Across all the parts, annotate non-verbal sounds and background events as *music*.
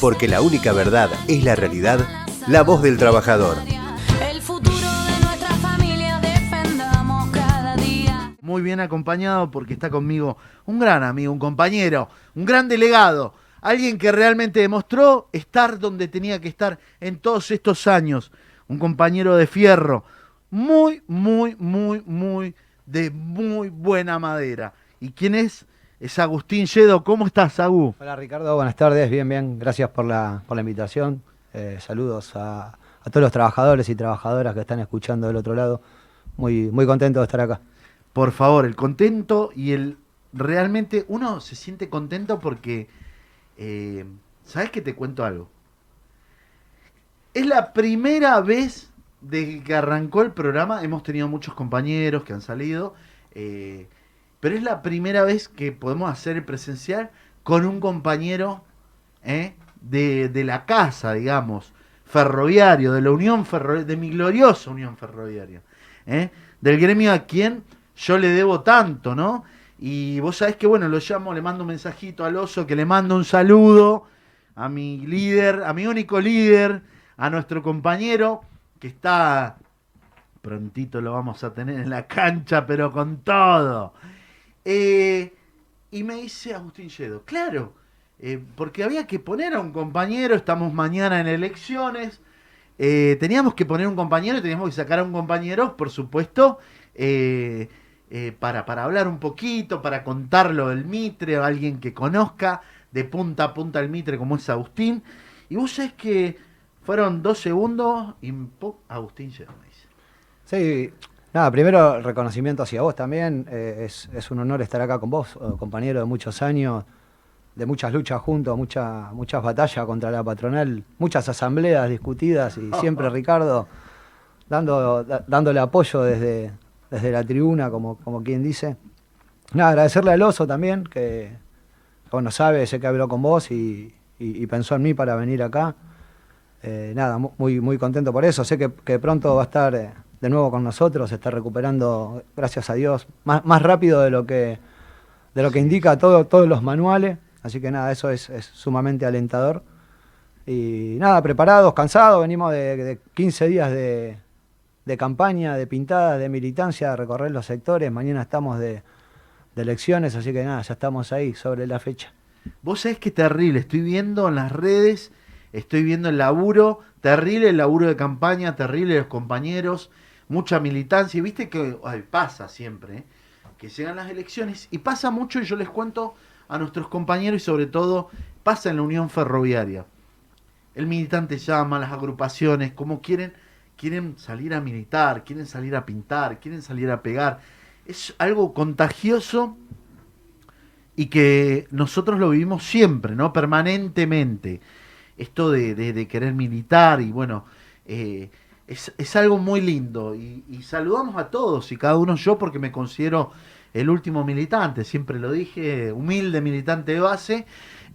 Porque la única verdad es la realidad, la voz del trabajador. El futuro de nuestra familia defendamos cada día. Muy bien acompañado porque está conmigo un gran amigo, un compañero, un gran delegado, alguien que realmente demostró estar donde tenía que estar en todos estos años, un compañero de fierro, muy, muy, muy, muy, de muy buena madera. ¿Y quién es? Es Agustín Yedo. ¿Cómo estás, Agú? Hola Ricardo, buenas tardes, bien, bien, gracias por la, por la invitación. Eh, saludos a, a todos los trabajadores y trabajadoras que están escuchando del otro lado. Muy, muy contento de estar acá. Por favor, el contento y el... Realmente uno se siente contento porque... eh, ¿Sabes que te cuento algo? Es la primera vez desde que arrancó el programa, hemos tenido muchos compañeros que han salido, eh, pero es la primera vez que podemos hacer el presencial con un compañero eh, de, de la casa, digamos, ferroviario, de la Unión Ferroviaria, de mi gloriosa Unión Ferroviaria, eh, del gremio a quien yo le debo tanto, ¿no? Y vos sabés que, bueno, lo llamo, le mando un mensajito al oso, que le mando un saludo a mi líder, a mi único líder, a nuestro compañero, que está prontito lo vamos a tener en la cancha, pero con todo. Eh, y me dice Agustín Yedo, claro, eh, porque había que poner a un compañero, estamos mañana en elecciones, eh, teníamos que poner un compañero teníamos que sacar a un compañero, por supuesto, para, para hablar un poquito, para contar lo del Mitre, a alguien que conozca de punta a punta el Mitre como es Agustín. Y vos sabés que fueron dos segundos y. Agustín Yedo me dice. Sí, nada, primero reconocimiento hacia vos también. eh, es, es un honor estar acá con vos, eh, compañero de muchos años, de muchas luchas juntos, mucha- muchas batallas contra la patronal, muchas asambleas discutidas y siempre *laughs* Ricardo dando, da- dándole apoyo desde, desde la tribuna, como, como quien dice. Nada, agradecerle al oso también, que bueno, sabe, sé que habló con vos y, y- y pensó en mí para venir acá. Eh, nada, mu- muy, muy contento por eso. Sé que, que pronto va a estar eh, de nuevo con nosotros, se está recuperando, gracias a Dios, más, más rápido de lo que, de lo que indica todo, todos los manuales. Así que nada, eso es, es sumamente alentador. Y nada, preparados, cansados, venimos de, de 15 días de, de campaña, de pintada, de militancia, de recorrer los sectores. Mañana estamos de, de elecciones, así que nada, ya estamos ahí sobre la fecha. Vos sabés que terrible, estoy viendo en las redes, estoy viendo el laburo, terrible el laburo de campaña, terrible los compañeros, mucha militancia, y viste que pasa siempre, ¿eh? que llegan las elecciones, y pasa mucho, y yo les cuento a nuestros compañeros, y sobre todo pasa en la Unión Ferroviaria. El militante llama, las agrupaciones, como quieren, quieren salir a militar, quieren salir a pintar, quieren salir a pegar. Es algo contagioso y que nosotros lo vivimos siempre, ¿no? Permanentemente. Esto de querer militar y bueno, eh, es, es algo muy lindo. Y, saludamos a todos y cada uno yo porque me considero el último militante, siempre lo dije, humilde militante de base.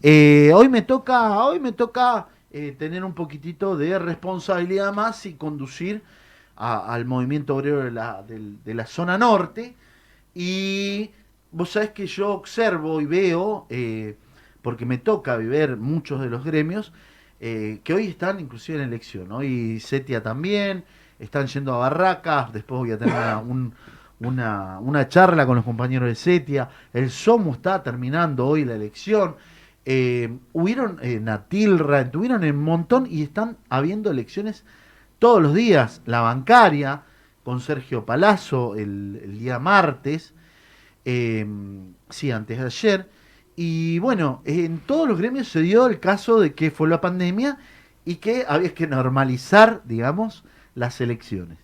Eh, hoy me toca, hoy me toca eh, tener un poquitito de responsabilidad más y conducir al movimiento obrero de la, de la zona norte. Y vos sabés que yo observo y veo, eh, porque me toca vivir muchos de los gremios, eh, que hoy están inclusive en elección. Hoy Setia también, están yendo a barracas, después voy a tener una, un- una, una charla con los compañeros de Setia. El SOMU está terminando hoy la elección. Eh, hubieron en Atilra, estuvieron en un montón y están habiendo elecciones todos los días. La bancaria, con Sergio Palazzo el, día martes, eh, sí, antes de ayer. Y bueno, en todos los gremios se dio el caso de que fue la pandemia y que había que normalizar, digamos, las elecciones.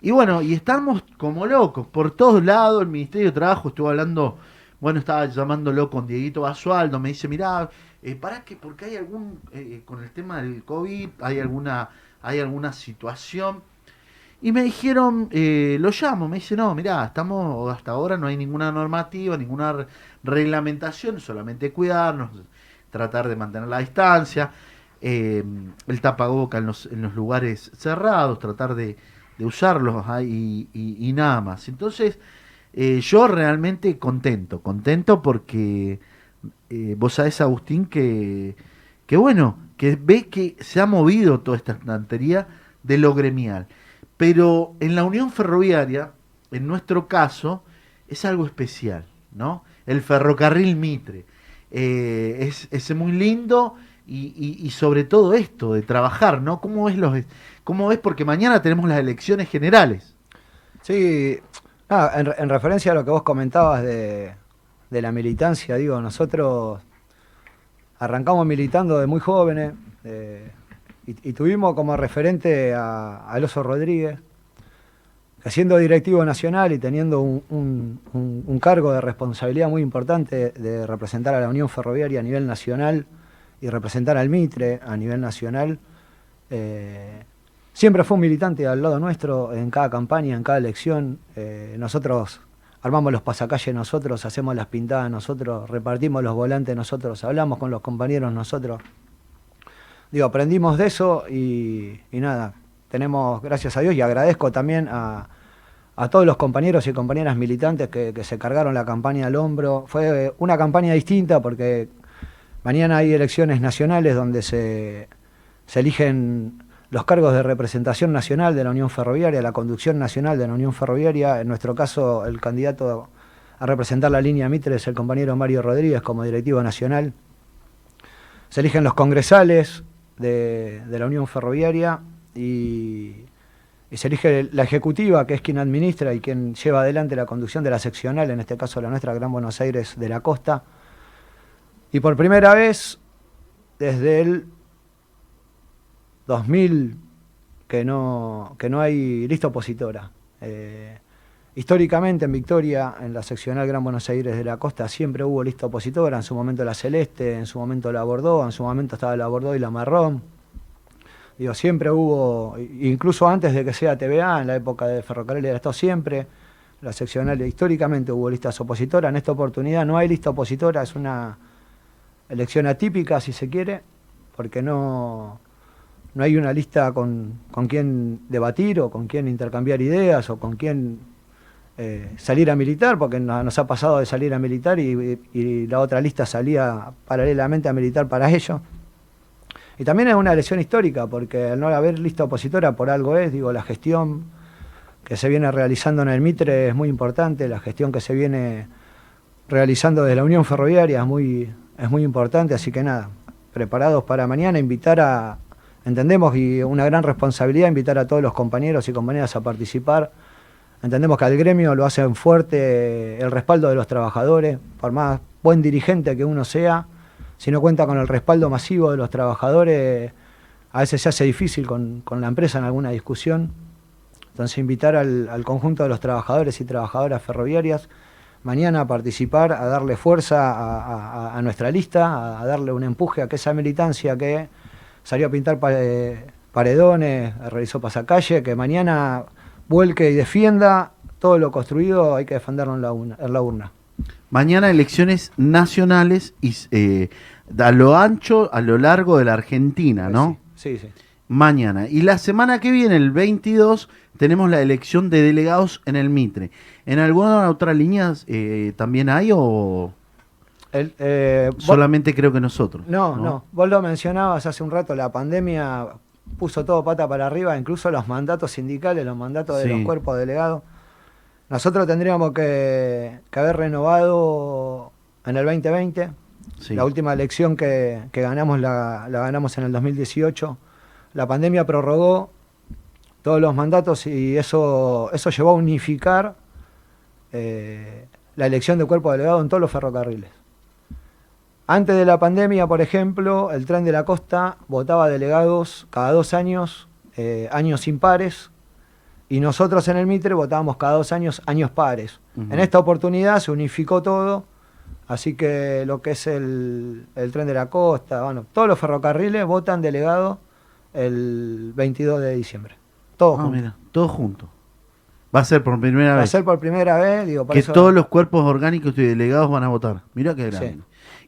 Y bueno, y estamos como locos por todos lados. El Ministerio de Trabajo estuvo hablando, bueno, estaba llamándolo con Dieguito Basualdo. Me dice, mirá, eh, para que, porque hay algún, eh, con el tema del COVID, hay alguna, hay alguna situación. Y me dijeron, eh, lo llamo, me dice, no, mirá, estamos, hasta ahora no hay ninguna normativa, ninguna re- reglamentación, solamente cuidarnos, tratar de mantener la distancia, eh, el tapaboca en los, en los lugares cerrados, tratar de, de usarlos ahí y, nada más. Entonces, eh, yo realmente contento, contento porque eh, vos sabés, Agustín, que, que bueno, que ve que se ha movido toda esta estantería de lo gremial. Pero en la Unión Ferroviaria, en nuestro caso, es algo especial, ¿no? El ferrocarril Mitre. Eh, es, es muy lindo y, sobre todo esto de trabajar, ¿no? ¿Cómo ves los, cómo ves? Porque mañana tenemos las elecciones generales. Sí, nada, en, re- en referencia a lo que vos comentabas de, de la militancia, digo, nosotros arrancamos militando de muy jóvenes y, tuvimos como referente a, a Oso Rodríguez, que siendo directivo nacional y teniendo un- un cargo de responsabilidad muy importante de representar a la Unión Ferroviaria a nivel nacional y representar al Mitre a nivel nacional, eh, siempre fue un militante al lado nuestro en cada campaña, en cada elección. Eh, nosotros armamos los pasacalles nosotros, hacemos las pintadas nosotros, repartimos los volantes nosotros, hablamos con los compañeros nosotros. Digo, aprendimos de eso y, nada, tenemos, gracias a Dios, y agradezco también a, a todos los compañeros y compañeras militantes que, que se cargaron la campaña al hombro. Fue una campaña distinta porque mañana hay elecciones nacionales donde se, se eligen los cargos de representación nacional de la Unión Ferroviaria, la conducción nacional de la Unión Ferroviaria. En nuestro caso, el candidato a representar la línea Mitre es el compañero Mario Rodríguez como directivo nacional. Se eligen los congresales de, la Unión Ferroviaria y, y se elige la ejecutiva, que es quien administra y quien lleva adelante la conducción de la seccional, en este caso la nuestra Gran Buenos Aires de la Costa. Y por primera vez, desde el 2000, que no, que no hay lista opositora. Eh, históricamente en Victoria, en la seccional Gran Buenos Aires de la Costa, siempre hubo lista opositora, en su momento la Celeste, en su momento la Bordeaux, en su momento estaba la Bordeaux y la Marrón. Digo, siempre hubo, incluso antes de que sea TVA, en la época de Ferrocarril del Estado, siempre la seccional, históricamente hubo listas opositoras. En esta oportunidad no hay lista opositora, es una elección atípica, si se quiere, porque no, no hay una lista con, con quién debatir o con quién intercambiar ideas o con quién eh, salir a militar, porque no- nos ha pasado de salir a militar y, la otra lista salía paralelamente a militar para ello. Y también es una elección histórica, porque al no haber lista opositora por algo es, digo, la gestión que se viene realizando en el Mitre es muy importante, la gestión que se viene realizando desde la Unión Ferroviaria es muy, es muy importante, así que nada, preparados para mañana, invitar a, entendemos y una gran responsabilidad, invitar a todos los compañeros y compañeras a participar. Entendemos que al gremio lo hacen fuerte el respaldo de los trabajadores, por más buen dirigente que uno sea, si no cuenta con el respaldo masivo de los trabajadores, a veces se hace difícil con, con la empresa en alguna discusión. Entonces invitar al, conjunto de los trabajadores y trabajadoras ferroviarias mañana a participar, a darle fuerza a, a- nuestra lista, a, darle un empuje a que esa militancia que salió a pintar eh, paredones, realizó pasacalle, que mañana vuelque y defienda todo lo construido, hay que defenderlo en la, urna- en la urna. Mañana elecciones nacionales y eh, a lo ancho, a lo largo de la Argentina, ¿no? Sí, sí. Mañana. Y la semana que viene, el 22, tenemos la elección de delegados en el Mitre. ¿En alguna otra línea eh, también hay o El, eh, vos- solamente creo que nosotros? No, no, Vos lo mencionabas hace un rato, la pandemia puso todo pata para arriba, incluso los mandatos sindicales, los mandatos de los cuerpos delegados. Nosotros tendríamos que, que haber renovado en el 2020. Sí. La última elección que, que ganamos la, la ganamos en el 2018. La pandemia prorrogó todos los mandatos y eso, eso llevó a unificar eh, la elección de cuerpo delegado en todos los ferrocarriles. Antes de la pandemia, por ejemplo, el tren de la costa votaba delegados cada dos años, eh, años impares, y nosotros en el Mitre votábamos cada dos años, años pares. En esta oportunidad se unificó todo, así que lo que es el, el tren de la costa, bueno, todos los ferrocarriles votan delegado el 22 de diciembre. Todos Ah, juntos. mira, todos juntos. Va a ser por primera Va a vez ser por primera vez, digo, por que eso- todos los cuerpos orgánicos y delegados van a votar. Mira qué grande. Sí.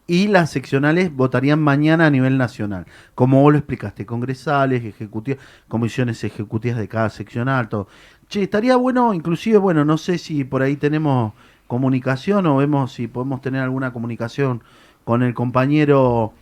Y las seccionales votarían mañana a nivel nacional, como vos lo explicaste, congresales, ejecutivas, comisiones ejecutivas de cada seccional, todo. Che, estaría bueno, inclusive, bueno, no sé si por ahí tenemos comunicación o vemos si podemos tener alguna comunicación con el compañero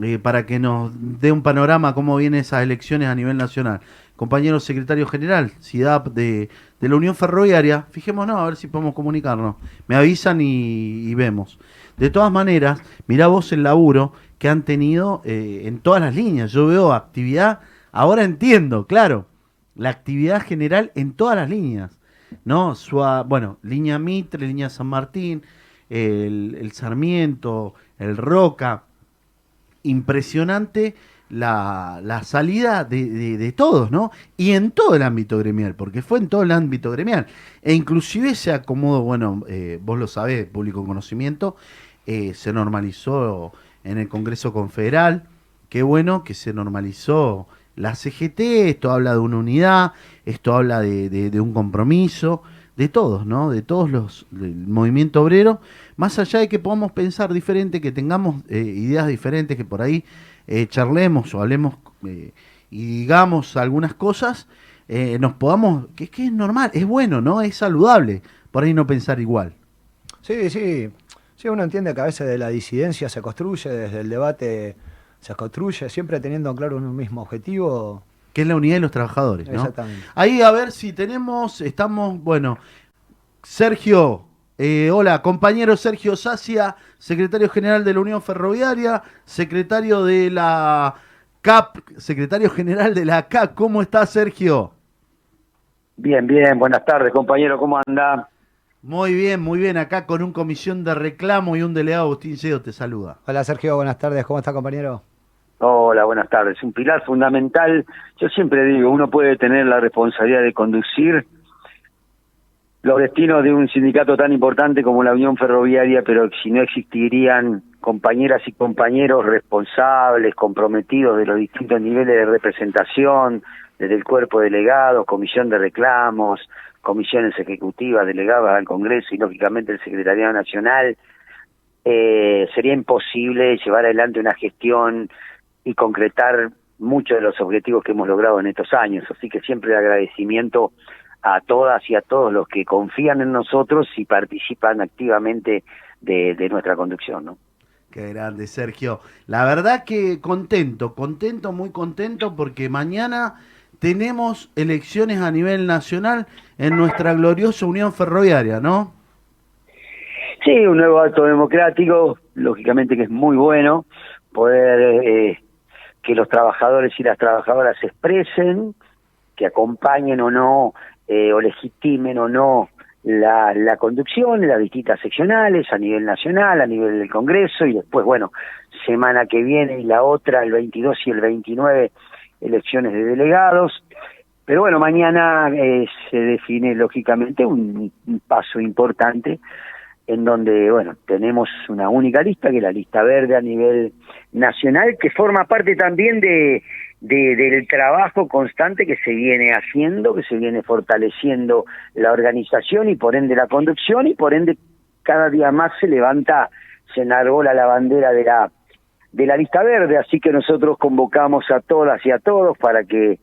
eh, para que nos dé un panorama cómo vienen esas elecciones a nivel nacional. Compañero secretario general, CIDAP de, de la Unión Ferroviaria, fijémonos a ver si podemos comunicarnos. Me avisan y, y vemos. De todas maneras, mirá vos el laburo que han tenido eh, en todas las líneas. Yo veo actividad, ahora entiendo, claro, la actividad general en todas las líneas. ¿no? Bueno, línea Mitre, línea San Martín, el, el Sarmiento, el Roca. Impresionante la, la salida de, todos, ¿no? Y en todo el ámbito gremial, porque fue en todo el ámbito gremial. E inclusive se acomodó, bueno, eh, vos lo sabés, público conocimiento, eh, se normalizó en el Congreso Confederal. Qué bueno que se normalizó la CGT, esto habla de una unidad, esto habla de un compromiso, de todos, ¿no? De todos los, del movimiento obrero, más allá de que podamos pensar diferente, que tengamos eh, ideas diferentes, que por ahí eh, charlemos o hablemos eh, y digamos algunas cosas, eh, nos podamos, que es que es normal, es bueno, ¿no? Es saludable, por ahí no pensar igual. Sí, sí. Sí, uno entiende que a veces de la disidencia se construye, desde el debate se construye, siempre teniendo claro un mismo objetivo. Que es la unidad de los trabajadores, ¿no? Exactamente. Ahí a ver si tenemos, estamos, bueno, Sergio, eh, hola, compañero Sergio Sacia, secretario general de la Unión Ferroviaria, secretario de la CAP, secretario general de la CAP, ¿cómo está Sergio? Bien, bien, buenas tardes, compañero, ¿cómo anda? Muy bien, muy bien, acá con un comisión de reclamo y un delegado, Agustín Cedo, te saluda. Hola Sergio, buenas tardes, ¿cómo está compañero? Hola, buenas tardes. Un pilar fundamental, yo siempre digo, uno puede tener la responsabilidad de conducir los destinos de un sindicato tan importante como la Unión Ferroviaria, pero si no existirían compañeras y compañeros responsables, comprometidos de los distintos niveles de representación, desde el cuerpo de delegados, comisión de reclamos, comisiones ejecutivas, delegadas al Congreso y lógicamente el Secretariado Nacional, eh, sería imposible llevar adelante una gestión y concretar muchos de los objetivos que hemos logrado en estos años. Así que siempre agradecimiento a todas y a todos los que confían en nosotros y participan activamente de, de nuestra conducción. ¿no? Qué grande, Sergio. La verdad que contento, contento, muy contento porque mañana tenemos elecciones a nivel nacional en nuestra gloriosa Unión Ferroviaria, ¿no? Sí, un nuevo acto democrático, lógicamente que es muy bueno poder eh, que los trabajadores y las trabajadoras se expresen, que acompañen o no, eh, o legitimen o no la, conducción las distintas seccionales a nivel nacional, a nivel del Congreso, y después, bueno, semana que viene y la otra, el 22 y el 29, elecciones de delegados. Pero bueno, mañana eh, se define lógicamente un, un paso importante en donde, bueno, tenemos una única lista, que es la lista verde a nivel nacional, que forma parte también de, de- del trabajo constante que se viene haciendo, que se viene fortaleciendo la organización y por ende la conducción y por ende cada día más se levanta, se enarbola la bandera de la de la lista verde, así que nosotros convocamos a todas y a todos para que,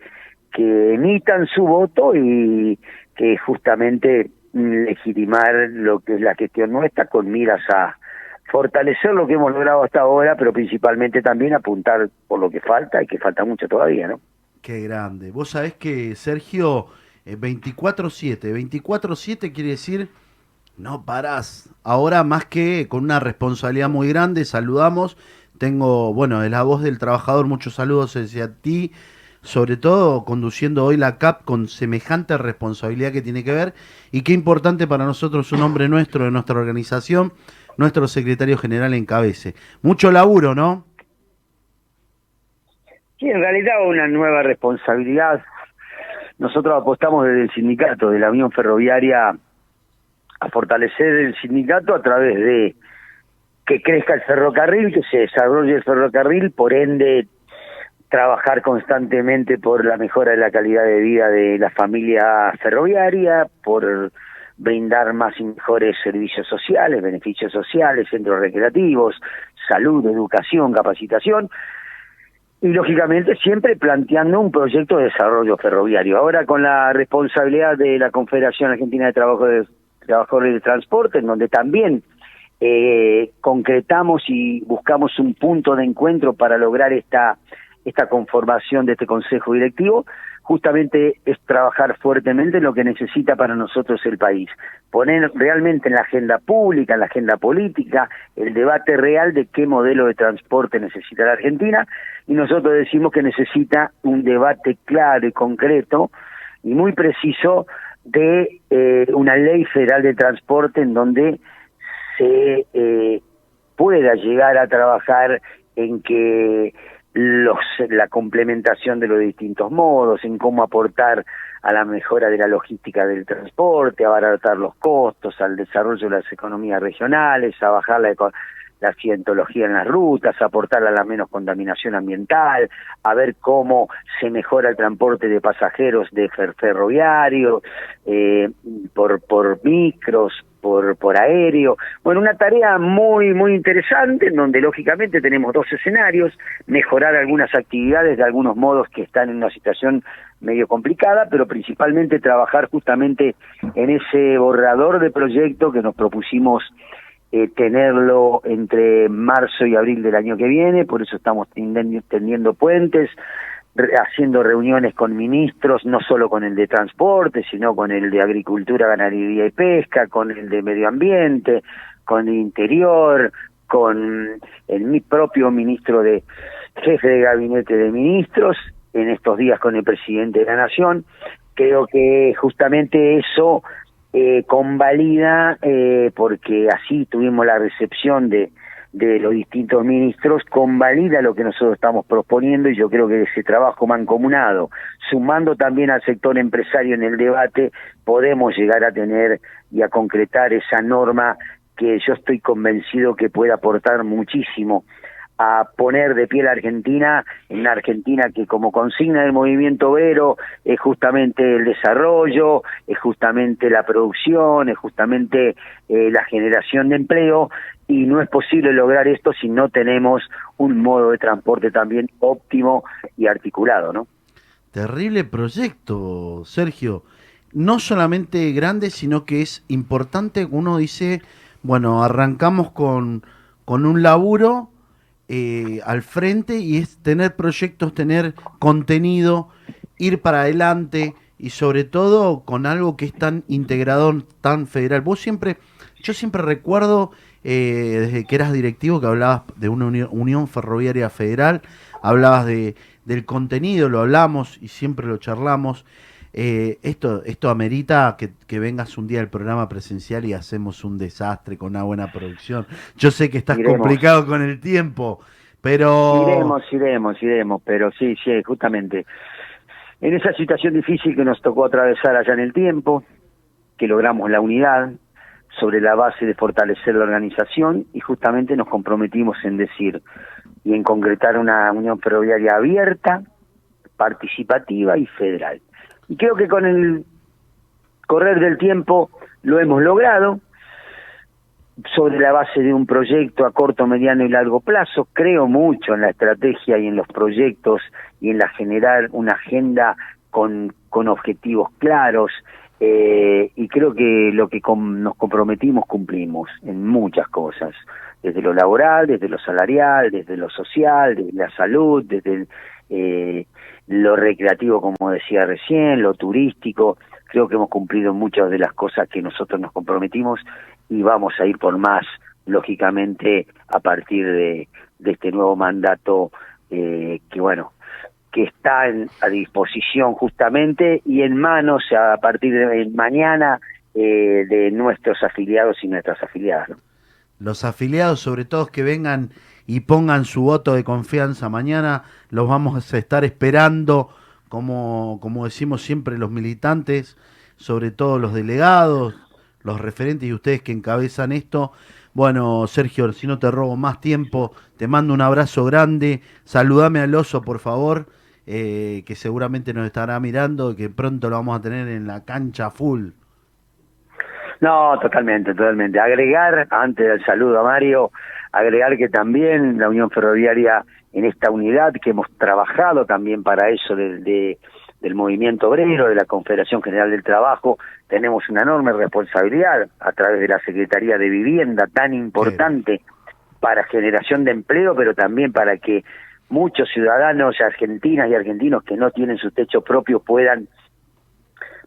que emitan su voto y que justamente legitimar lo que es la gestión nuestra con miras a fortalecer lo que hemos logrado hasta ahora, pero principalmente también apuntar por lo que falta y que falta mucho todavía, ¿no? Qué grande. Vos sabés que, Sergio, eh, 24-7, 24-7 quiere decir no parás. Ahora más que con una responsabilidad muy grande, saludamos. Tengo, bueno, de la voz del trabajador, muchos saludos hacia ti, sobre todo conduciendo hoy la CAP con semejante responsabilidad que tiene que ver y qué importante para nosotros un hombre nuestro de nuestra organización, nuestro secretario general encabece. Mucho laburo, ¿no? Sí, en realidad una nueva responsabilidad. Nosotros apostamos desde el sindicato, de la Unión Ferroviaria, a fortalecer el sindicato a través de que crezca el ferrocarril, que se desarrolle el ferrocarril, por ende trabajar constantemente por la mejora de la calidad de vida de la familia ferroviaria, por brindar más y mejores servicios sociales, beneficios sociales, centros recreativos, salud, educación, capacitación, y lógicamente siempre planteando un proyecto de desarrollo ferroviario. Ahora con la responsabilidad de la Confederación Argentina de Trabajo de Trabajadores de Transporte, en donde también eh, concretamos y buscamos un punto de encuentro para lograr esta conformación de este Consejo Directivo, justamente es trabajar fuertemente en lo que necesita para nosotros el país, poner realmente en la agenda pública, en la agenda política, el debate real de qué modelo de transporte necesita la Argentina, y nosotros decimos que necesita un debate claro y concreto y muy preciso de eh, una ley federal de transporte en donde se eh, pueda llegar a trabajar en que los, la complementación de los distintos modos, en cómo aportar a la mejora de la logística del transporte, a abaratar los costos, al desarrollo de las economías regionales, a bajar la, la accidentología en las rutas, aportar a la menos contaminación ambiental, a ver cómo se mejora el transporte de pasajeros de fer- ferroviario, eh, por, por micros, por, por aéreo. Bueno, una tarea muy, muy interesante en donde lógicamente tenemos dos escenarios, mejorar algunas actividades de algunos modos que están en una situación medio complicada, pero principalmente trabajar justamente en ese borrador de proyecto que nos propusimos eh, tenerlo entre marzo y abril del año que viene, por eso estamos tendiendo, puentes, re- haciendo reuniones con ministros, no solo con el de transporte, sino con el de agricultura, ganadería y pesca, con el de medio ambiente, con el interior, con el mi propio ministro de jefe de gabinete de ministros, en estos días con el presidente de la nación. Creo que justamente eso eh, convalida, eh, porque así tuvimos la recepción de, de los distintos ministros, convalida lo que nosotros estamos proponiendo y yo creo que ese trabajo mancomunado, sumando también al sector empresario en el debate, podemos llegar a tener y a concretar esa norma que yo estoy convencido que puede aportar muchísimo a poner de pie la Argentina, en una Argentina que como consigna del movimiento Vero es justamente el desarrollo, es justamente la producción, es justamente eh, la generación de empleo y no es posible lograr esto si no tenemos un modo de transporte también óptimo y articulado, ¿no? Terrible proyecto, Sergio. No solamente grande, sino que es importante. Uno dice, bueno, arrancamos con, con un laburo eh, al frente y es tener proyectos, tener contenido, ir para adelante y sobre todo con algo que es tan integrador, tan federal. Vos siempre, yo siempre recuerdo eh, desde que eras directivo que hablabas de una uni- unión ferroviaria federal, hablabas de, del contenido, lo hablamos y siempre lo charlamos. Eh, esto, esto amerita que, que vengas un día al programa presencial y hacemos un desastre con una buena producción. Yo sé que estás Iremos. complicado con el tiempo, pero... Iremos, iremos, iremos, pero sí, sí, justamente. En esa situación difícil que nos tocó atravesar allá en el tiempo, que logramos la unidad sobre la base de fortalecer la organización y justamente nos comprometimos en decir y en concretar una unión ferroviaria abierta, participativa y federal. Y creo que con el correr del tiempo lo hemos logrado sobre la base de un proyecto a corto, mediano y largo plazo. Creo mucho en la estrategia y en los proyectos y en la generar una agenda con, con objetivos claros. eh, y creo que lo que nos comprometimos cumplimos en muchas cosas, desde lo laboral, desde lo salarial, desde lo social, desde la salud, desde el, eh, lo recreativo, como decía recién, lo turístico. Creo que hemos cumplido muchas de las cosas que nosotros nos comprometimos y vamos a ir por más, lógicamente, a partir de, este nuevo mandato eh, que, bueno, que está en- a disposición justamente y en manos a partir de mañana eh, de nuestros afiliados y nuestras afiliadas. ¿no? los afiliados, sobre todo que vengan y pongan su voto de confianza mañana, los vamos a estar esperando, como, como decimos siempre los militantes, sobre todo los delegados, los referentes y ustedes que encabezan esto. Bueno, Sergio, si no te robo más tiempo, te mando un abrazo grande, saludame al oso, por favor, eh, que seguramente nos estará mirando, que pronto lo vamos a tener en la cancha full. No, totalmente, totalmente. Agregar, antes del saludo a Mario, agregar que también la Unión Ferroviaria en esta unidad, que hemos trabajado también para eso de, de, del movimiento obrero, de la Confederación General del Trabajo, tenemos una enorme responsabilidad a través de la Secretaría de Vivienda, tan importante para generación de empleo, pero también para que muchos ciudadanos argentinas y argentinos que no tienen su techo propio puedan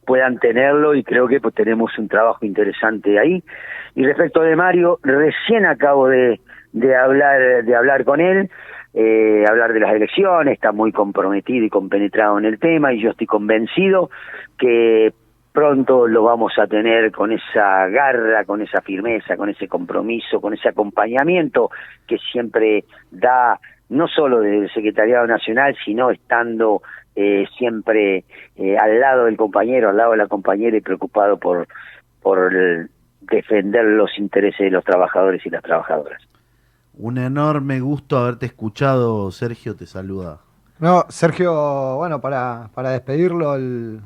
puedan tenerlo y creo que pues tenemos un trabajo interesante ahí. Y respecto de Mario, recién acabo de, de hablar de hablar con él, eh, hablar de las elecciones, está muy comprometido y compenetrado en el tema y yo estoy convencido que pronto lo vamos a tener con esa garra, con esa firmeza, con ese compromiso, con ese acompañamiento que siempre da no solo del Secretariado Nacional, sino estando eh, siempre eh, al lado del compañero, al lado de la compañera y preocupado por, por el- defender los intereses de los trabajadores y las trabajadoras. Un enorme gusto haberte escuchado, Sergio, te saluda. No, Sergio, bueno, para, para despedirlo, el,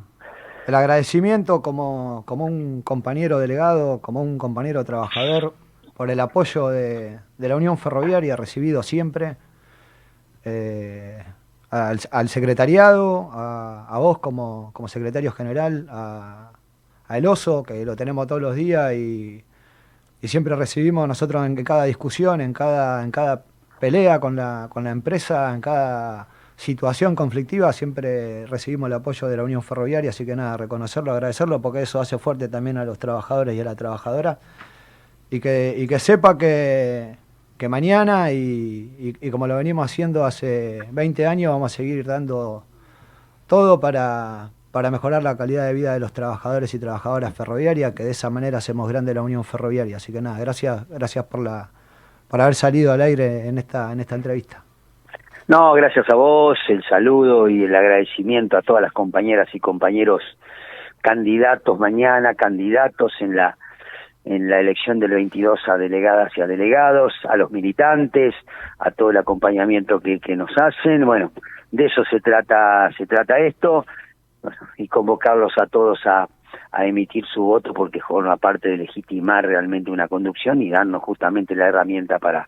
el agradecimiento como, como un compañero delegado, como un compañero trabajador, por el apoyo de, de la Unión Ferroviaria recibido siempre, eh, al, secretariado, a, a vos como, como secretario general, a, a El Oso, que lo tenemos todos los días y, y siempre recibimos nosotros en cada discusión, en cada, en cada pelea con la, con la empresa, en cada situación conflictiva, siempre recibimos el apoyo de la Unión Ferroviaria, así que nada, reconocerlo, agradecerlo, porque eso hace fuerte también a los trabajadores y a la trabajadora, y que, y que sepa que, que mañana, y, y- y como lo venimos haciendo hace 20 años, vamos a seguir dando todo para, para mejorar la calidad de vida de los trabajadores y trabajadoras ferroviarias, que de esa manera hacemos grande la Unión Ferroviaria. Así que nada, gracias, gracias por la por haber salido al aire en esta, en esta entrevista. No, gracias a vos, el saludo y el agradecimiento a todas las compañeras y compañeros candidatos mañana, candidatos en la en la elección del 22 a delegadas y a delegados, a los militantes, a todo el acompañamiento que, que nos hacen. Bueno, de eso se trata se trata esto y convocarlos a todos a, a emitir su voto porque forma parte de legitimar realmente una conducción y darnos justamente la herramienta para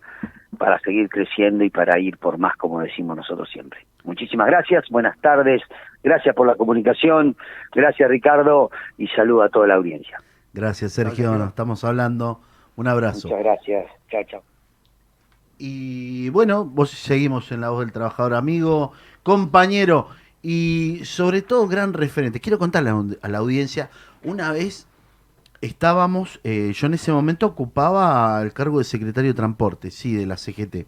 para seguir creciendo y para ir por más, como decimos nosotros siempre. Muchísimas gracias, buenas tardes, gracias por la comunicación, gracias Ricardo y saludo a toda la audiencia. Gracias, Sergio, nos estamos hablando. Un abrazo. Muchas gracias, chao, chao. Y bueno, vos seguimos en la voz del trabajador amigo, compañero y sobre todo gran referente. Quiero contarle a la- audiencia, una vez estábamos, eh, yo en ese momento ocupaba el cargo de secretario de transporte, sí, de la CGT.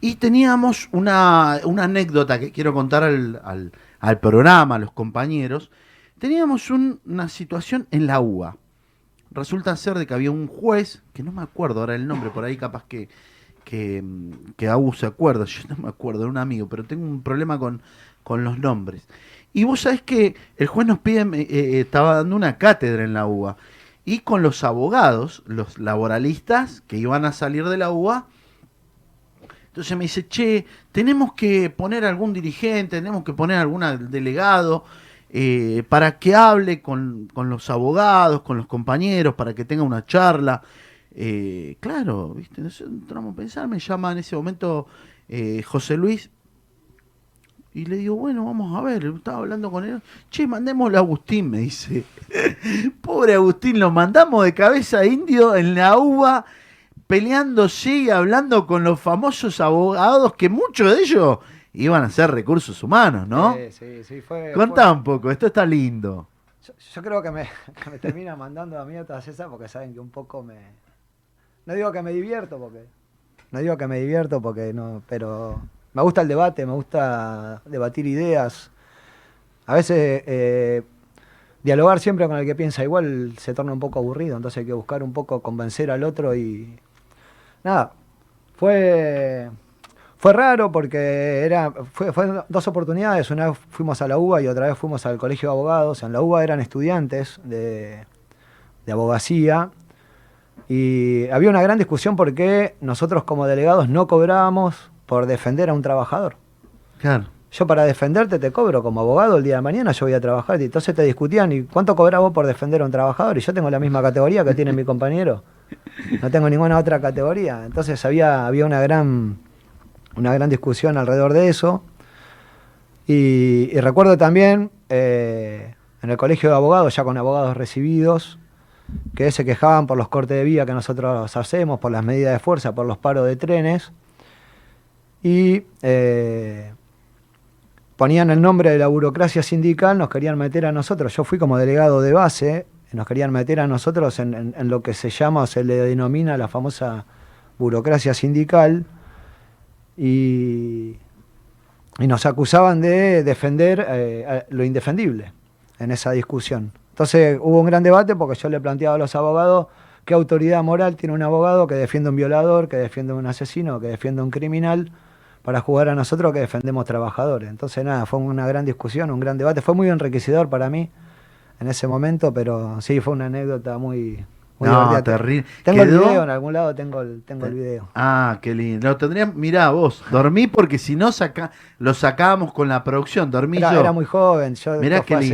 Y teníamos una, una anécdota que quiero contar al, al- al programa, a los compañeros. Teníamos un- una situación en la UA. Resulta ser de que había un juez, que no me acuerdo ahora el nombre, por ahí capaz que, que, que Agu se acuerda, yo no me acuerdo, era un amigo, pero tengo un problema con, con los nombres. Y vos sabés que el juez nos pide, eh, eh, estaba dando una cátedra en la UA, y con los abogados, los laboralistas que iban a salir de la UA, entonces me dice, che, tenemos que poner algún dirigente, tenemos que poner algún delegado eh, para que hable con, con los abogados, con los compañeros, para que tenga una charla. Eh, claro, ¿viste? Nosotros entramos a pensar, me llama en ese momento eh, José Luis y le digo, bueno, vamos a ver, estaba hablando con él. Che, mandémosle a Agustín, me dice. *laughs* Pobre Agustín, lo mandamos de cabeza indio en la uva, peleándose y hablando con los famosos abogados, que muchos de ellos iban a ser recursos humanos, ¿no? Sí, sí, sí, fue. Contá fue- un poco, esto está lindo. Yo, yo creo que me, *laughs* que me termina mandando a mí todas esas porque saben que un poco me. No digo que me divierto porque. No digo que me divierto porque no. Pero me gusta el debate, me gusta debatir ideas. A veces eh, dialogar siempre con el que piensa igual se torna un poco aburrido, entonces hay que buscar un poco convencer al otro y. Nada. Fue. Fue raro porque era, fue, dos oportunidades. Una vez fuimos a la UBA y otra vez fuimos al colegio de abogados. En la UBA eran estudiantes de, de abogacía. Y había una gran discusión porque nosotros como delegados no cobrábamos por defender a un trabajador. Claro. Yo para defenderte te cobro como abogado el día de mañana, yo voy a trabajar. Y entonces te discutían, ¿y cuánto cobrás vos por defender a un trabajador? Y yo tengo la misma categoría que tiene mi compañero. No tengo ninguna otra categoría. Entonces había, había una gran una gran discusión alrededor de eso. Y, y recuerdo también eh, en el colegio de abogados, ya con abogados recibidos, que se quejaban por los cortes de vía que nosotros hacemos, por las medidas de fuerza, por los paros de trenes, y eh, ponían el nombre de la burocracia sindical, nos querían meter a nosotros, yo fui como delegado de base, nos querían meter a nosotros en, lo que se llama o se le denomina la famosa burocracia sindical, y, y nos acusaban de defender eh, lo indefendible en esa discusión. Entonces hubo un gran debate porque yo le planteaba a los abogados qué autoridad moral tiene un abogado que defiende a un violador, que defiende a un asesino, que defiende a un criminal, para jugar a nosotros que defendemos trabajadores. Entonces nada, fue una gran discusión, un gran debate. Fue muy enriquecedor para mí en ese momento, pero sí, fue una anécdota muy... muy No, terrible. Tengo el video, en algún lado tengo el, tengo el video. Ah, qué lindo. Lo tendría, mirá vos, dormí porque si no saca, lo sacábamos con la producción, dormí Era, yo. era muy joven, yo Mirá qué hace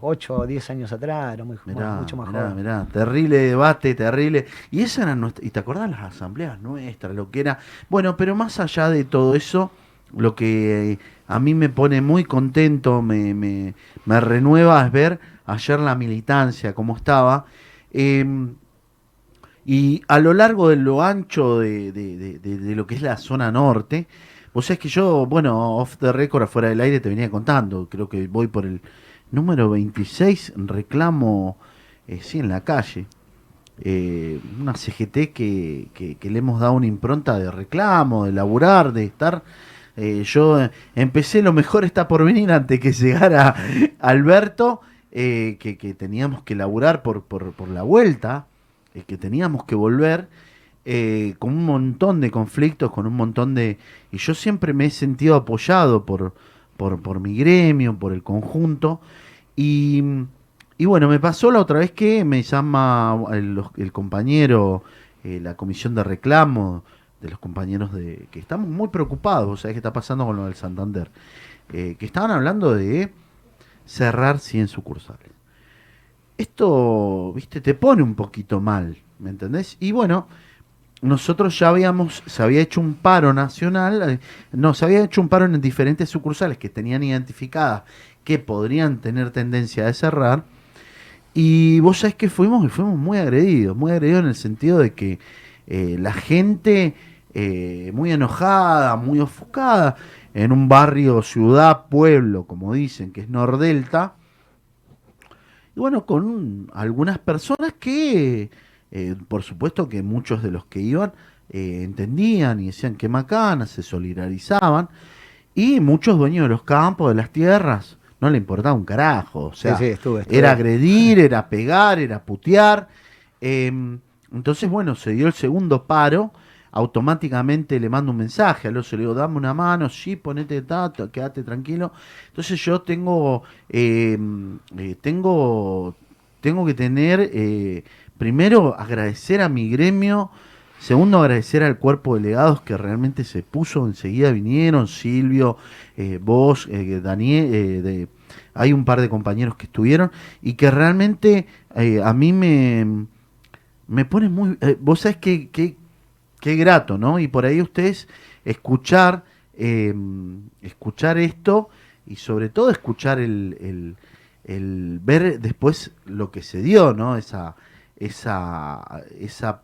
8 o 10 años atrás, era muy, Mirá, mucho más mirá, joven. mirá, terrible debate, terrible. Y esa era nuestra, y te acordás las asambleas nuestras, lo que era. Bueno, pero más allá de todo eso, lo que a mí me pone muy contento, me, me, me renueva es ver ayer la militancia, cómo estaba. Eh, y a lo largo de lo ancho de, de- de- de- de lo que es la zona norte, vos sabés que yo, bueno, off the record, afuera del aire, te venía contando, creo que voy por el número 26, reclamo, eh, sí, en la calle. Eh, una CGT que, que- le hemos dado una impronta de reclamo, de laburar, de estar. eh, yo empecé, lo mejor está por venir antes que llegara Alberto, que, que teníamos que laburar por, por, por la vuelta, que teníamos que volver, con un montón de conflictos, con un montón de... Y yo siempre me he sentido apoyado por, por, por mi gremio, por el conjunto, y, y bueno, me pasó la otra vez que me llama el, compañero, eh, la comisión de reclamo de los compañeros de que estamos muy preocupados, ¿sabes qué está pasando con lo del Santander? Eh, que estaban hablando de cerrar 100 sucursales. Esto, viste, te pone un poquito mal, ¿me entendés? Y bueno, nosotros ya habíamos, se había hecho un paro nacional, eh, no, se había hecho un paro en diferentes sucursales que tenían identificadas que podrían tener tendencia a cerrar. Y vos sabés que fuimos y fuimos muy agredidos, muy agredidos en el sentido de que eh, la gente eh, muy enojada, muy ofuscada, en un barrio, ciudad, pueblo, como dicen, que es Nordelta, y bueno, con un- algunas personas que, eh, por supuesto que muchos de los que iban eh, entendían y decían que macana, se solidarizaban, y muchos dueños de los campos, de las tierras, no le importaba un carajo, o sea, sí, estuve, estuve. era agredir, era pegar, era putear. eh, entonces, bueno, se dio el segundo paro, automáticamente le mando un mensaje al oso, le digo, dame una mano, sí, ponete tato, quédate tranquilo. Entonces yo tengo, eh, eh, tengo, tengo que tener, eh, primero agradecer a mi gremio, segundo agradecer al cuerpo de delegados que realmente se puso, enseguida vinieron, Silvio, eh, vos, eh, Daniel, eh, de, hay un par de compañeros que estuvieron y que realmente eh, a mí me, me pone muy... eh, vos sabés que, que, qué grato, ¿no? Y por ahí ustedes escuchar, eh, escuchar esto y sobre todo escuchar el, el ver después lo que se dio, ¿no? Esa, esa, esa,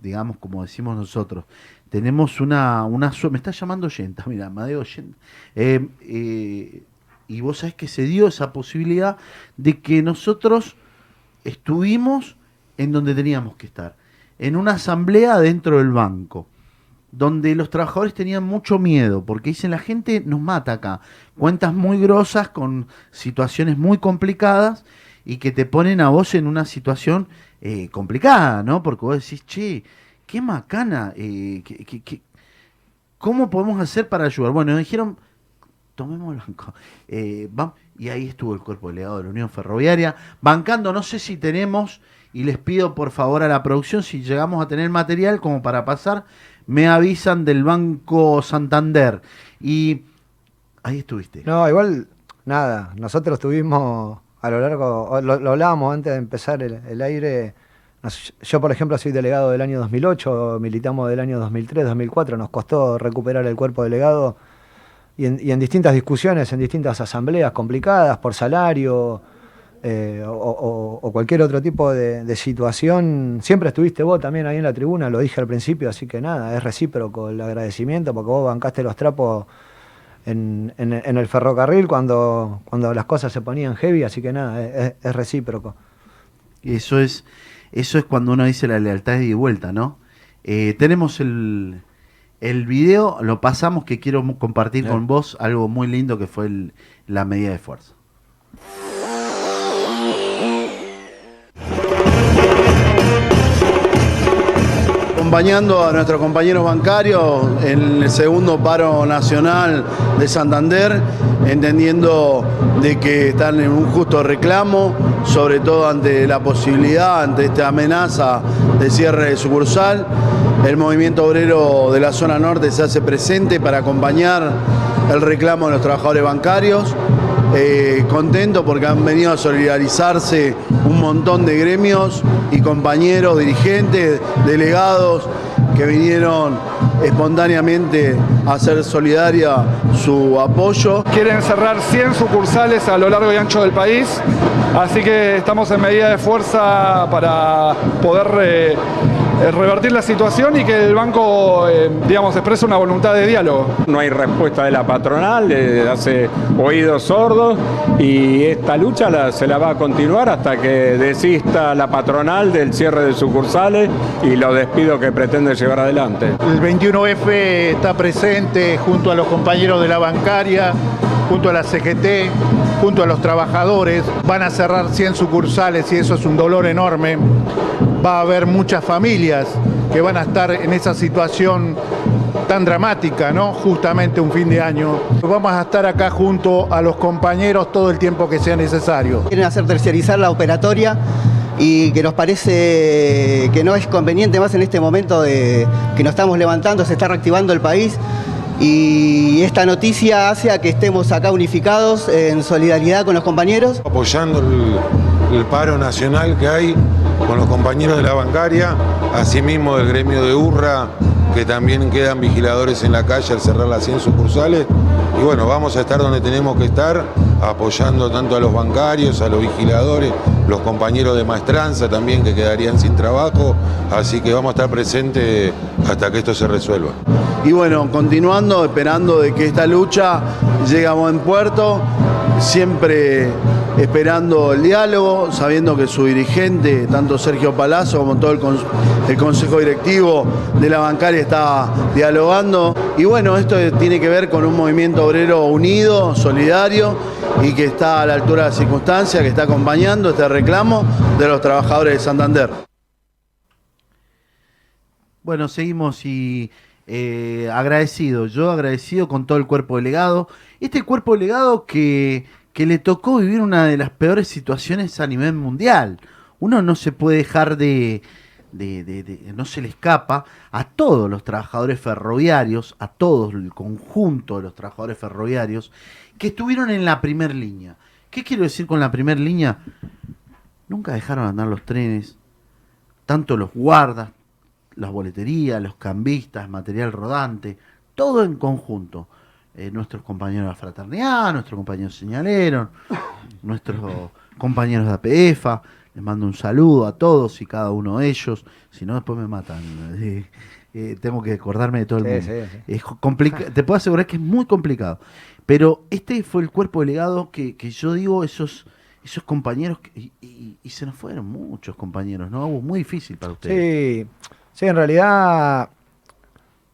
digamos, como decimos nosotros, tenemos una, una me está llamando Yenta, *laughs* mira, Madeo Yenta, Eh, eh, y vos sabés que se dio esa posibilidad de que nosotros estuvimos en donde teníamos que estar, en una asamblea dentro del banco, donde los trabajadores tenían mucho miedo, porque dicen la gente nos mata acá, cuentas muy grosas con situaciones muy complicadas y que te ponen a vos en una situación eh, complicada, ¿no? Porque vos decís, che, qué macana, eh, qué- qué- qué- ¿cómo podemos hacer para ayudar? Bueno, dijeron, tomemos el banco. Eh, vam- y ahí estuvo el cuerpo delegado de la Unión Ferroviaria, bancando, no sé si tenemos, y les pido por favor a la producción, si llegamos a tener material como para pasar, me avisan del Banco Santander. Y ahí estuviste. No, igual, nada, nosotros tuvimos a lo largo, lo, hablábamos antes de empezar el, el aire, yo por ejemplo soy delegado del año 2008, militamos del año 2003, 2004, nos costó recuperar el cuerpo delegado y en, distintas discusiones, en distintas asambleas complicadas por salario eh, o cualquier otro tipo de, de situación. Siempre estuviste vos también ahí en la tribuna, lo dije al principio, así que nada, es recíproco el agradecimiento porque vos bancaste los trapos en, en- en el ferrocarril cuando, cuando las cosas se ponían heavy, así que nada, es, es- es recíproco. Eso es, eso es cuando uno dice la lealtad de ida y vuelta, ¿no? Eh, tenemos el, el video, lo pasamos que quiero compartir con vos algo muy lindo que fue el- la medida de fuerza. Acompañando a nuestros compañeros bancarios en el segundo paro nacional de Santander, entendiendo de que están en un justo reclamo, sobre todo ante la posibilidad, ante esta amenaza de cierre de sucursal. El movimiento obrero de la zona norte se hace presente para acompañar el reclamo de los trabajadores bancarios. Eh, contento porque han venido a solidarizarse un montón de gremios y compañeros, dirigentes, delegados que vinieron espontáneamente a hacer solidaria su apoyo. Quieren cerrar 100 sucursales a lo largo y ancho del país, así que estamos en medida de fuerza para poder eh, revertir la situación y que el banco, eh, digamos, exprese una voluntad de diálogo. No hay respuesta de la patronal, eh, hace oídos sordos y esta lucha la- se la va a continuar hasta que desista la patronal del cierre de sucursales y los despidos que pretende llevar adelante. El 21F está presente junto a los compañeros de la bancaria, junto a la CGT, junto a los trabajadores. Van a cerrar 100 sucursales y eso es un dolor enorme. Va a haber muchas familias que van a estar en esa situación tan dramática, ¿no? Justamente un fin de año. Vamos a estar acá junto a los compañeros todo el tiempo que sea necesario. quieren hacer terciarizar la operatoria y que nos parece que no es conveniente más en este momento de que nos estamos levantando, se está reactivando el país y esta noticia hace a que estemos acá unificados en solidaridad con los compañeros. apoyando el, el paro nacional que hay con los compañeros de la bancaria, asimismo del gremio de Urra, que también quedan vigiladores en la calle al cerrar las 100 sucursales. Y bueno, vamos a estar donde tenemos que estar, apoyando tanto a los bancarios, a los vigiladores, los compañeros de maestranza también que quedarían sin trabajo. Así que vamos a estar presentes hasta que esto se resuelva. Y bueno, continuando, esperando de que esta lucha llegue a buen puerto, siempre esperando el diálogo, sabiendo que su dirigente, tanto Sergio Palazzo como todo el, el consejo directivo de la bancaria está dialogando. Y bueno, esto tiene que ver con un movimiento obrero unido, solidario y que está a la altura de las circunstancias, que está acompañando este reclamo de los trabajadores de Santander. Bueno, seguimos y eh, agradecido, yo agradecido con todo el cuerpo delegado. Este cuerpo delegado que, que le tocó vivir una de las peores situaciones a nivel mundial. Uno no se puede dejar de, de- de- no se le escapa a todos los trabajadores ferroviarios, a todos el conjunto de los trabajadores ferroviarios que estuvieron en la primera línea. ¿Qué quiero decir con la primera línea? Nunca dejaron andar los trenes, tanto los guardas, las boleterías, los cambistas, material rodante, todo en conjunto. Eh, nuestros compañeros de la fraternidad, nuestros compañeros señaleros, *laughs* nuestros compañeros de APEFA, les mando un saludo a todos y cada uno de ellos, si no después me matan. *laughs* Eh, eh, tengo que acordarme de todo el Sí, mundo. sí, sí. Es complica- te puedo asegurar que es muy complicado. Pero este fue el cuerpo delegado que, que yo digo, esos, esos compañeros, que- y, y- y se nos fueron muchos compañeros, ¿no? Hubo muy difícil para ustedes. Sí, sí, en realidad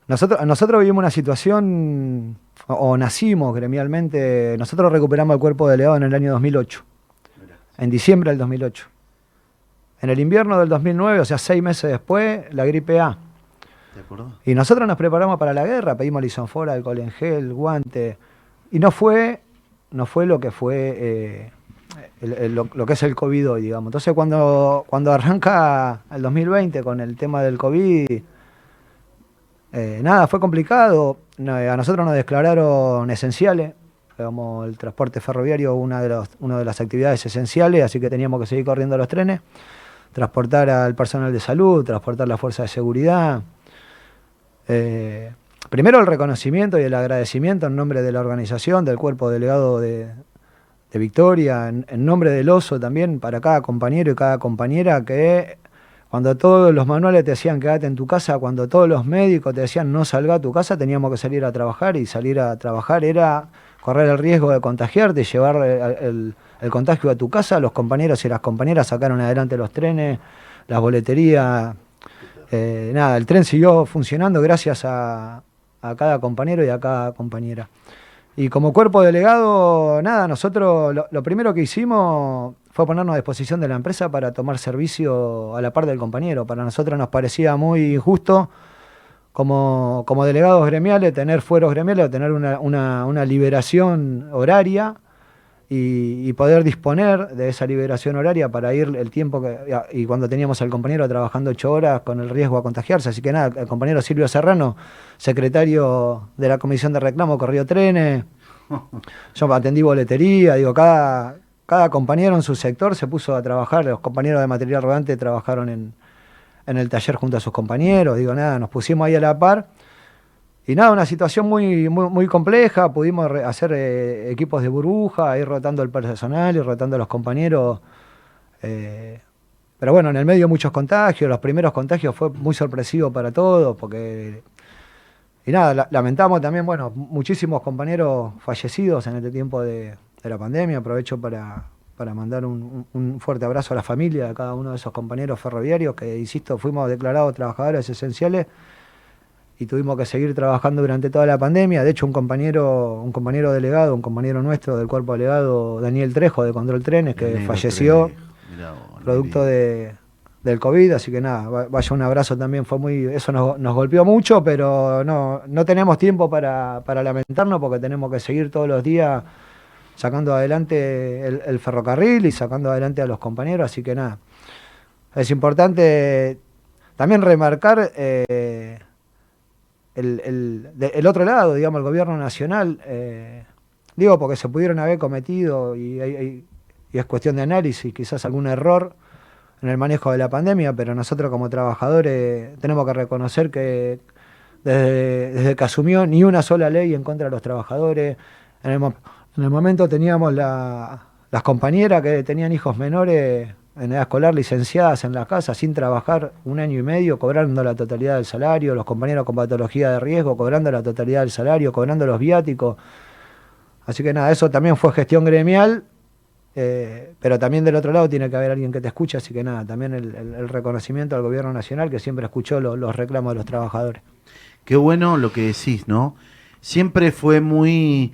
nosotros, nosotros vivimos una situación, o, o nacimos gremialmente, nosotros recuperamos el cuerpo de León en el año 2008, en diciembre del 2008. En el invierno del 2009, o sea, seis meses después, la gripe A. ¿Te acordás? Y nosotros nos preparamos para la guerra, pedimos lisonfora, alcohol en gel, guante, y no fue, no fue lo que fue eh, el- el- lo, lo que es el COVID hoy, digamos. Entonces cuando, cuando arranca el 2020 con el tema del COVID, eh, nada, fue complicado. No, a nosotros nos declararon esenciales, como el transporte ferroviario, una de, una de las actividades esenciales, así que teníamos que seguir corriendo los trenes, transportar al personal de salud, transportar la fuerza de seguridad. Eh, primero el reconocimiento y el agradecimiento en nombre de la organización, del cuerpo delegado de, Victoria, en nombre del oso también, para cada compañero y cada compañera que cuando todos los manuales te decían quédate en tu casa, cuando todos los médicos te decían no salga a tu casa, teníamos que salir a trabajar y salir a trabajar era correr el riesgo de contagiarte, llevar el, contagio a tu casa. Los compañeros y las compañeras sacaron adelante los trenes, las boleterías. Eh, nada, el tren siguió funcionando gracias a, cada compañero y a cada compañera. Y como cuerpo delegado, nada, nosotros lo primero que hicimos fue ponernos a disposición de la empresa para tomar servicio a la par del compañero. Para nosotros nos parecía muy injusto como, como delegados gremiales tener fueros gremiales, tener una, una- una liberación horaria y, y poder disponer de esa liberación horaria para ir el tiempo que. Y cuando teníamos al compañero trabajando ocho horas con el riesgo a contagiarse. Así que nada, el compañero Silvio Serrano, secretario de la Comisión de Reclamo, corrió trenes. *laughs* Yo atendí boletería, digo, cada, cada compañero en su sector se puso a trabajar, los compañeros de material rodante trabajaron en, el taller junto a sus compañeros, digo, nada, nos pusimos ahí a la par. Y nada, una situación muy, muy, compleja, pudimos hacer eh, equipos de burbuja, ir rotando el personal, ir rotando a los compañeros. eh, pero bueno, en el medio muchos contagios, los primeros contagios fue muy sorpresivo para todos, porque... Y nada, la- lamentamos también, bueno, muchísimos compañeros fallecidos en este tiempo de, de la pandemia. Aprovecho para, para mandar un, un- fuerte abrazo a la familia de cada uno de esos compañeros ferroviarios que, insisto, fuimos declarados trabajadores esenciales y tuvimos que seguir trabajando durante toda la pandemia. De hecho, un compañero, un compañero delegado, un compañero nuestro del cuerpo delegado, Daniel Trejo de Control Trenes, que falleció mirá producto de, del COVID, así que nada, va- vaya un abrazo también, fue muy, eso nos, nos golpeó mucho, pero no, no tenemos tiempo para, para lamentarnos porque tenemos que seguir todos los días sacando adelante el, ferrocarril y sacando adelante a los compañeros, así que nada. Es importante también remarcar eh, el, el- otro lado, digamos, el gobierno nacional, eh, digo porque se pudieron haber cometido y, es cuestión de análisis, quizás algún error en el manejo de la pandemia, pero nosotros como trabajadores tenemos que reconocer que desde, desde que asumió ni una sola ley en contra de los trabajadores, en el, mo- en el momento teníamos la- las compañeras que tenían hijos menores en edad escolar licenciadas en la casa sin trabajar un año y medio, cobrando la totalidad del salario, los compañeros con patología de riesgo, cobrando la totalidad del salario, cobrando los viáticos. Así que nada, eso también fue gestión gremial, eh, pero también del otro lado tiene que haber alguien que te escuche, así que nada, también el, reconocimiento al gobierno nacional que siempre escuchó lo- los reclamos de los trabajadores. Qué bueno lo que decís, ¿no? Siempre fue muy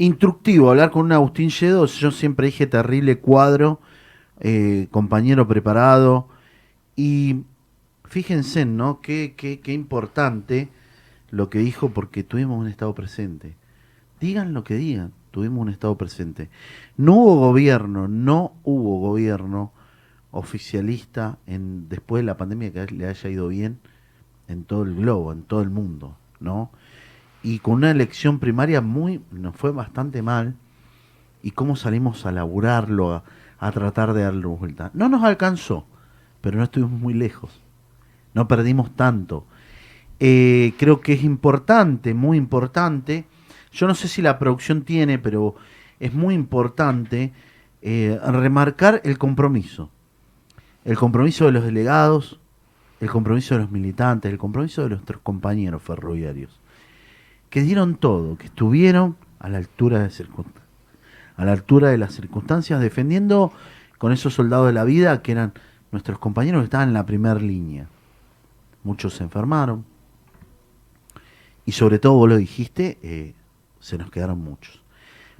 instructivo hablar con un Agustín Lledo. Yo siempre dije terrible cuadro, eh, compañero preparado. Y fíjense, ¿no? Qué, qué, qué importante lo que dijo porque tuvimos un estado presente. Digan lo que digan, tuvimos un estado presente. No hubo gobierno, no hubo gobierno oficialista en después de la pandemia que le haya ido bien en todo el globo, en todo el mundo, ¿no? Y con una elección primaria muy, nos fue bastante mal, y cómo salimos a laburarlo, a, tratar de darle vuelta. No nos alcanzó, pero no estuvimos muy lejos, no perdimos tanto. Eh, creo que es importante, muy importante, yo no sé si la producción tiene, pero es muy importante eh, remarcar el compromiso, el compromiso de los delegados, el compromiso de los militantes, el compromiso de nuestros compañeros ferroviarios, que dieron todo, que estuvieron a la altura de a la altura de las circunstancias, defendiendo con esos soldados de la vida que eran nuestros compañeros que estaban en la primera línea. Muchos se enfermaron y sobre todo, vos lo dijiste, eh, se nos quedaron muchos.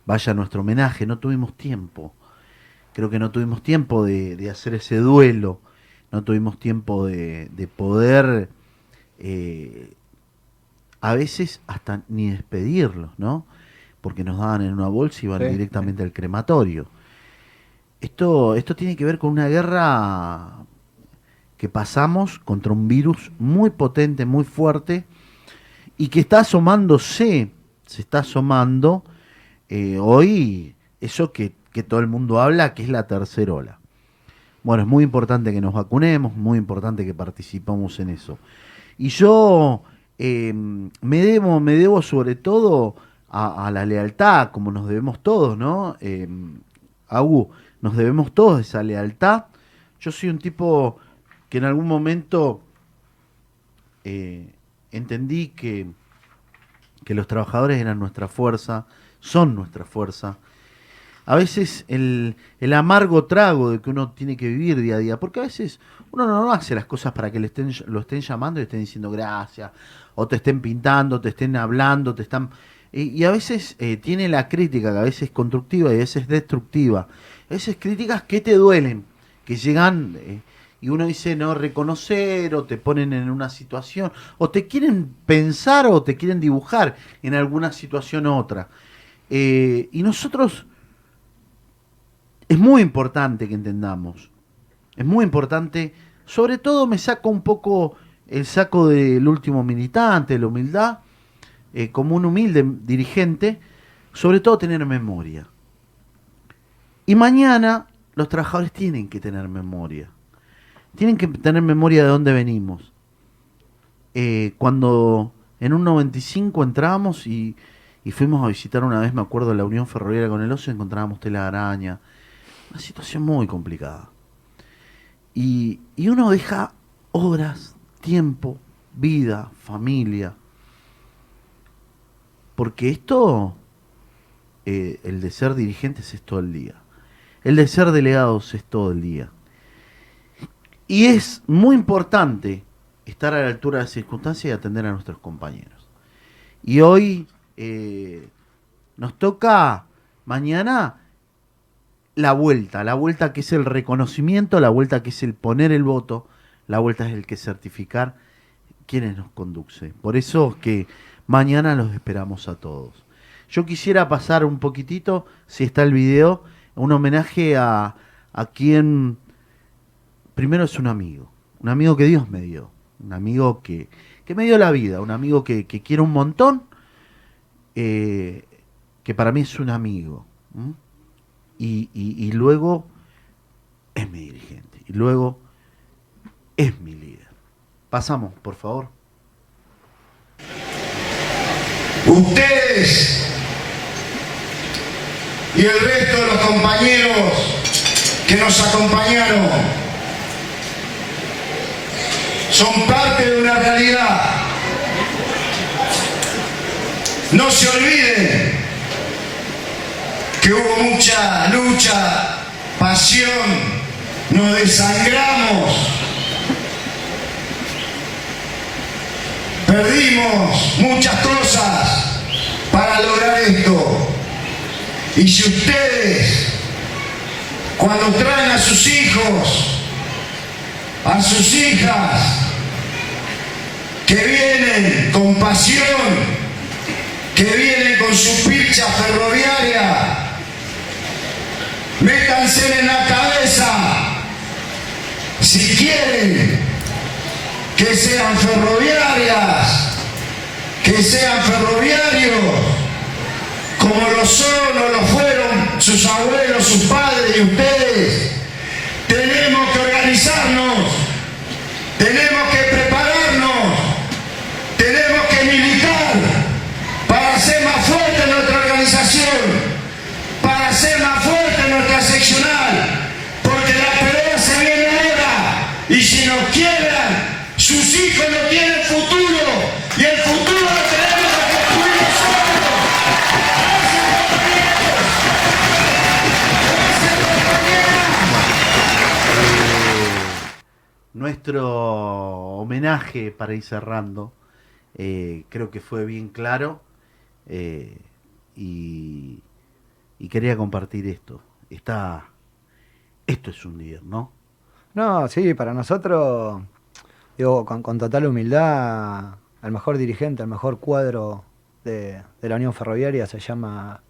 Vaya nuestro homenaje, no tuvimos tiempo. Creo que no tuvimos tiempo de, hacer ese duelo, no tuvimos tiempo de, de poder eh, a veces hasta ni despedirlos, ¿no? Porque nos daban en una bolsa y iban Sí, directamente al crematorio. Esto, esto tiene que ver con una guerra que pasamos contra un virus muy potente, muy fuerte, y que está asomándose, se está asomando eh, hoy eso que, que todo el mundo habla, que es la tercera ola. Bueno, es muy importante que nos vacunemos, muy importante que participamos en eso. Y yo eh, me debo, me debo sobre todo a, la lealtad, como nos debemos todos, ¿no? Eh, Agu, nos debemos todos esa lealtad. Yo soy un tipo que en algún momento eh, entendí que, que los trabajadores eran nuestra fuerza, son nuestra fuerza. A veces el, el amargo trago de que uno tiene que vivir día a día, porque a veces uno no hace las cosas para que le lo estén llamando y le estén diciendo gracias, o te estén pintando, te estén hablando, te están... Y, a veces eh, tiene la crítica, que a veces es constructiva y a veces es destructiva. A veces críticas que te duelen, que llegan eh, y uno dice no reconocer o te ponen en una situación o te quieren pensar o te quieren dibujar en alguna situación u otra. Eh, y nosotros es muy importante que entendamos, es muy importante, sobre todo me saco un poco el saco del último militante, la humildad, eh, como un humilde dirigente, sobre todo tener memoria. Y mañana los trabajadores tienen que tener memoria. Tienen que tener memoria de dónde venimos. Eh, cuando en un 95 entramos y, fuimos a visitar una vez, me acuerdo, la Unión Ferroviaria con el Oso, encontrábamos tela araña. Una situación muy complicada. Y, y uno deja horas, tiempo, vida, familia. Porque esto, eh, el de ser dirigentes es todo el día. El de ser delegados es todo el día. Y es muy importante estar a la altura de las circunstancias y atender a nuestros compañeros. Y hoy eh, nos toca mañana la vuelta, la vuelta que es el reconocimiento, la vuelta que es el poner el voto, la vuelta es el que certificar quienes nos conduce. Por eso que mañana los esperamos a todos. Yo quisiera pasar un poquitito, si está el video, un homenaje a, a quien primero es un amigo, un amigo que Dios me dio, un amigo que, que me dio la vida, un amigo que, que quiero un montón, eh, que para mí es un amigo. Y, y- y luego es mi dirigente, y luego es mi líder. Pasamos, por favor. Ustedes y el resto de los compañeros que nos acompañaron son parte de una realidad. No se olviden que hubo mucha lucha, pasión, nos desangramos, perdimos muchas cosas para lograr esto. Y si ustedes, cuando traen a sus hijos, a sus hijas, que vienen con pasión, que vienen con su pilcha ferroviaria, métanse en la cabeza si quieren que sean ferroviarias, que sean ferroviarios, como lo son o lo fueron sus abuelos, sus padres y ustedes. Tenemos que organizarnos, tenemos que prepararnos, Nuestro homenaje para ir cerrando, eh, creo que fue bien claro eh, y, y quería compartir esto. Está, esto es un líder, ¿no? No, sí, para nosotros, digo, con, total humildad, el mejor dirigente, el mejor cuadro de la Unión Ferroviaria se llama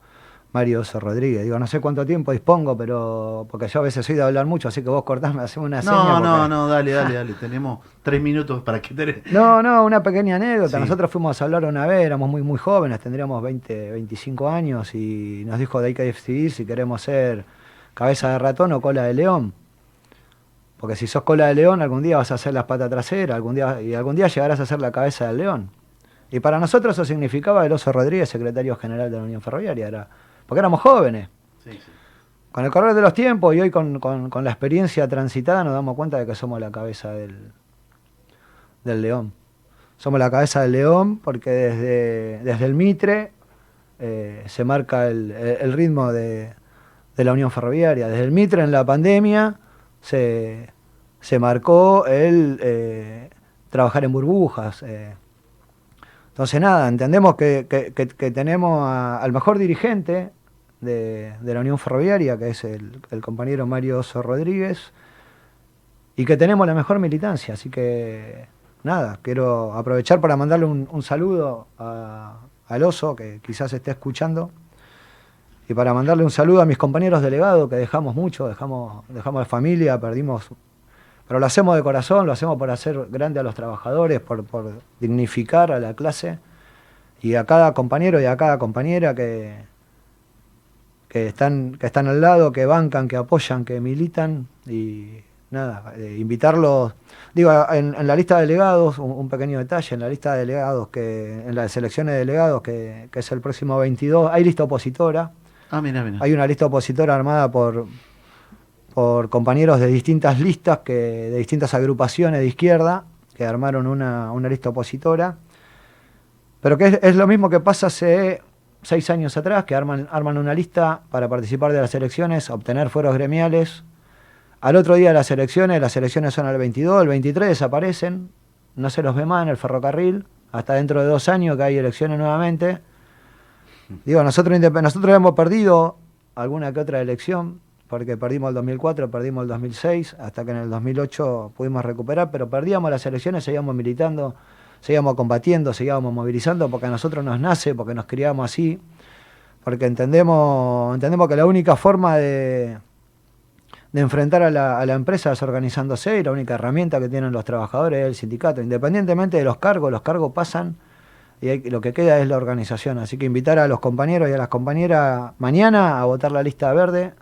Mario Oso Rodríguez. Digo, no sé cuánto tiempo dispongo, pero porque yo a veces soy de hablar mucho, así que vos cortame, haceme una seña. No, no, porque- no, dale, dale, dale. *laughs* Tenemos tres minutos para que te... No, no, una pequeña anécdota. Sí. Nosotros fuimos a hablar una vez, éramos muy, muy jóvenes, tendríamos 20, 25 años y nos dijo de decidir si queremos ser cabeza de ratón o cola de león. Porque si sos cola de león, algún día vas a hacer las patas traseras, algún día, y algún día llegarás a ser la cabeza del león. Y para nosotros eso significaba el Oso Rodríguez, secretario general de la Unión Ferroviaria, era, porque éramos jóvenes. Con el correr de los tiempos y hoy con, con- con la experiencia transitada nos damos cuenta de que somos la cabeza del, del león. Somos la cabeza del león porque desde, desde el Mitre eh, se marca el, el- el ritmo de, de la Unión Ferroviaria. Desde el Mitre en la pandemia se, se marcó el eh, trabajar en burbujas. eh. Entonces nada, entendemos que, que- que- que tenemos a- al mejor dirigente de, la Unión Ferroviaria, que es el, compañero Mario Oso Rodríguez, y que tenemos la mejor militancia. Así que nada, quiero aprovechar para mandarle un, saludo al Oso, que quizás esté escuchando, y para mandarle un saludo a mis compañeros delegados, que dejamos mucho, dejamos, dejamos de familia, perdimos pero lo hacemos de corazón, lo hacemos por hacer grande a los trabajadores, por, por dignificar a la clase y a cada compañero y a cada compañera que, que, están, que están al lado, que bancan, que apoyan, que militan y nada, eh, invitarlos. Digo, en, en la lista de delegados, un, un pequeño detalle, en la lista de delegados, que en las elecciones de delegados, que, que es el próximo 22, hay lista opositora. Ah, mira, mira. Hay una lista opositora armada por, por compañeros de distintas listas, que, de distintas agrupaciones de izquierda, que armaron una, una lista opositora. Pero que es, es lo mismo que pasa hace seis años atrás, que arman, arman una lista para participar de las elecciones, obtener fueros gremiales. Al otro día de las elecciones, las elecciones son el 22, el 23 desaparecen, no se los ve más en el ferrocarril, hasta dentro de dos años que hay elecciones nuevamente. Digo, nosotros, nosotros hemos perdido alguna que otra elección, porque perdimos el 2004, perdimos el 2006, hasta que en el 2008 pudimos recuperar, pero perdíamos las elecciones, seguíamos militando, seguíamos combatiendo, seguíamos movilizando, porque a nosotros nos nace, porque nos criamos así, porque entendemos, entendemos que la única forma de, de enfrentar a la, a la empresa es organizándose y la única herramienta que tienen los trabajadores es el sindicato. Independientemente de los cargos, los cargos pasan y lo que queda es la organización. Así que invitar a los compañeros y a las compañeras mañana a votar la lista verde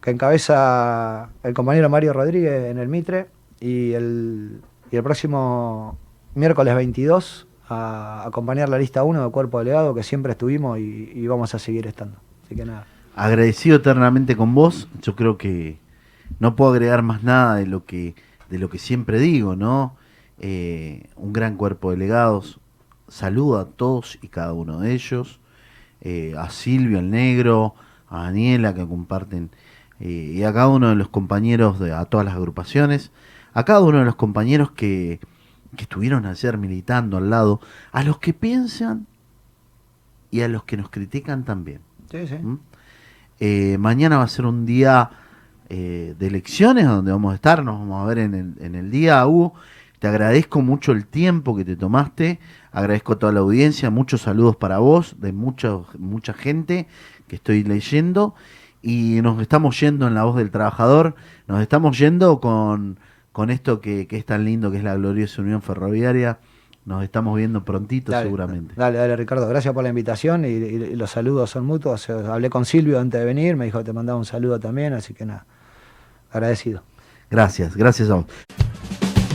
que encabeza el compañero Mario Rodríguez en el Mitre y el, y el próximo miércoles 22 a acompañar la lista 1 del cuerpo delegado que siempre estuvimos y, y vamos a seguir estando. Así que nada. agradecido eternamente con vos. Yo creo que no puedo agregar más nada de lo que, de lo que siempre digo, ¿no? Eh, un gran cuerpo de delegados. Saludo a todos y cada uno de ellos. Eh, a Silvio el Negro, a Daniela que comparten, eh, y a cada uno de los compañeros, de, a todas las agrupaciones, a cada uno de los compañeros que, que estuvieron ayer militando al lado, a los que piensan y a los que nos critican también. Sí, sí. ¿Mm? Eh, mañana va a ser un día eh, de elecciones donde vamos a estar, nos vamos a ver en el, en el día, Hugo. Te agradezco mucho el tiempo que te tomaste, agradezco a toda la audiencia, muchos saludos para vos, de mucho, mucha gente que estoy leyendo y nos estamos yendo en la voz del trabajador, nos estamos yendo con, con esto que, que es tan lindo, que es la gloriosa Unión Ferroviaria, nos estamos viendo prontito Dale, seguramente. Dale, dale, Ricardo. Gracias por la invitación y, y- y los saludos son mutuos. Hablé con Silvio antes de venir, me dijo que te mandaba un saludo también, así que nada, agradecido. Gracias, gracias a vos.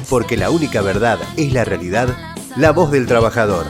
Porque la única verdad es la realidad, la voz del trabajador.